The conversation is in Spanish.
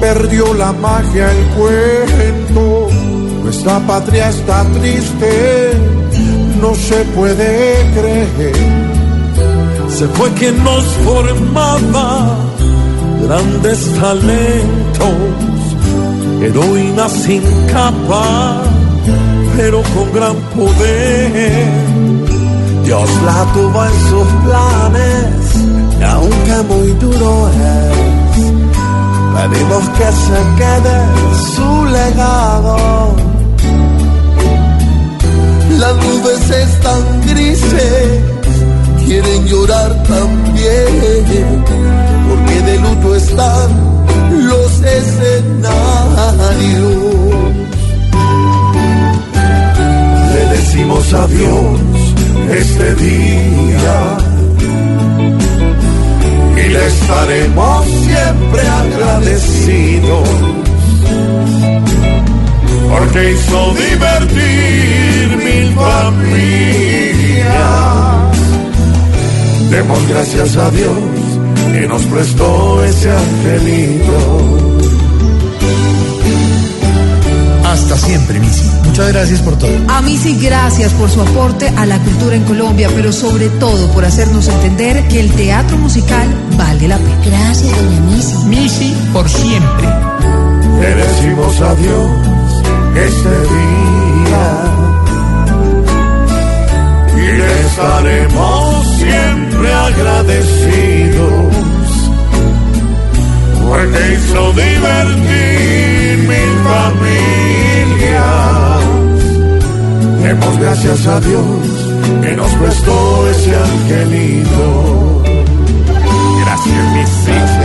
perdió la magia el cuento. Nuestra patria está triste, no se puede creer. Se fue quien nos formaba grandes talentos, heroína sin capa, pero con gran poder. Dios la tuvo en sus planes, y aunque muy duro es, pedimos que se quede su legado. Las nubes están grises, quieren llorar también, porque de luto están los escenarios. Le decimos adiós este día agradecidos porque hizo divertir mil familias. Demos gracias a Dios que nos prestó ese angelito. Siempre, Missy. Muchas gracias por todo. A Missy, gracias por su aporte a la cultura en Colombia, pero sobre todo por hacernos entender que el teatro musical vale la pena. Gracias, doña Missy. Missy, por siempre. Le decimos adiós este día y le estaremos siempre agradecidos porque hizo divertir mil familias. Demos gracias a Dios que nos prestó ese angelito. Gracias, Missy. Gracias,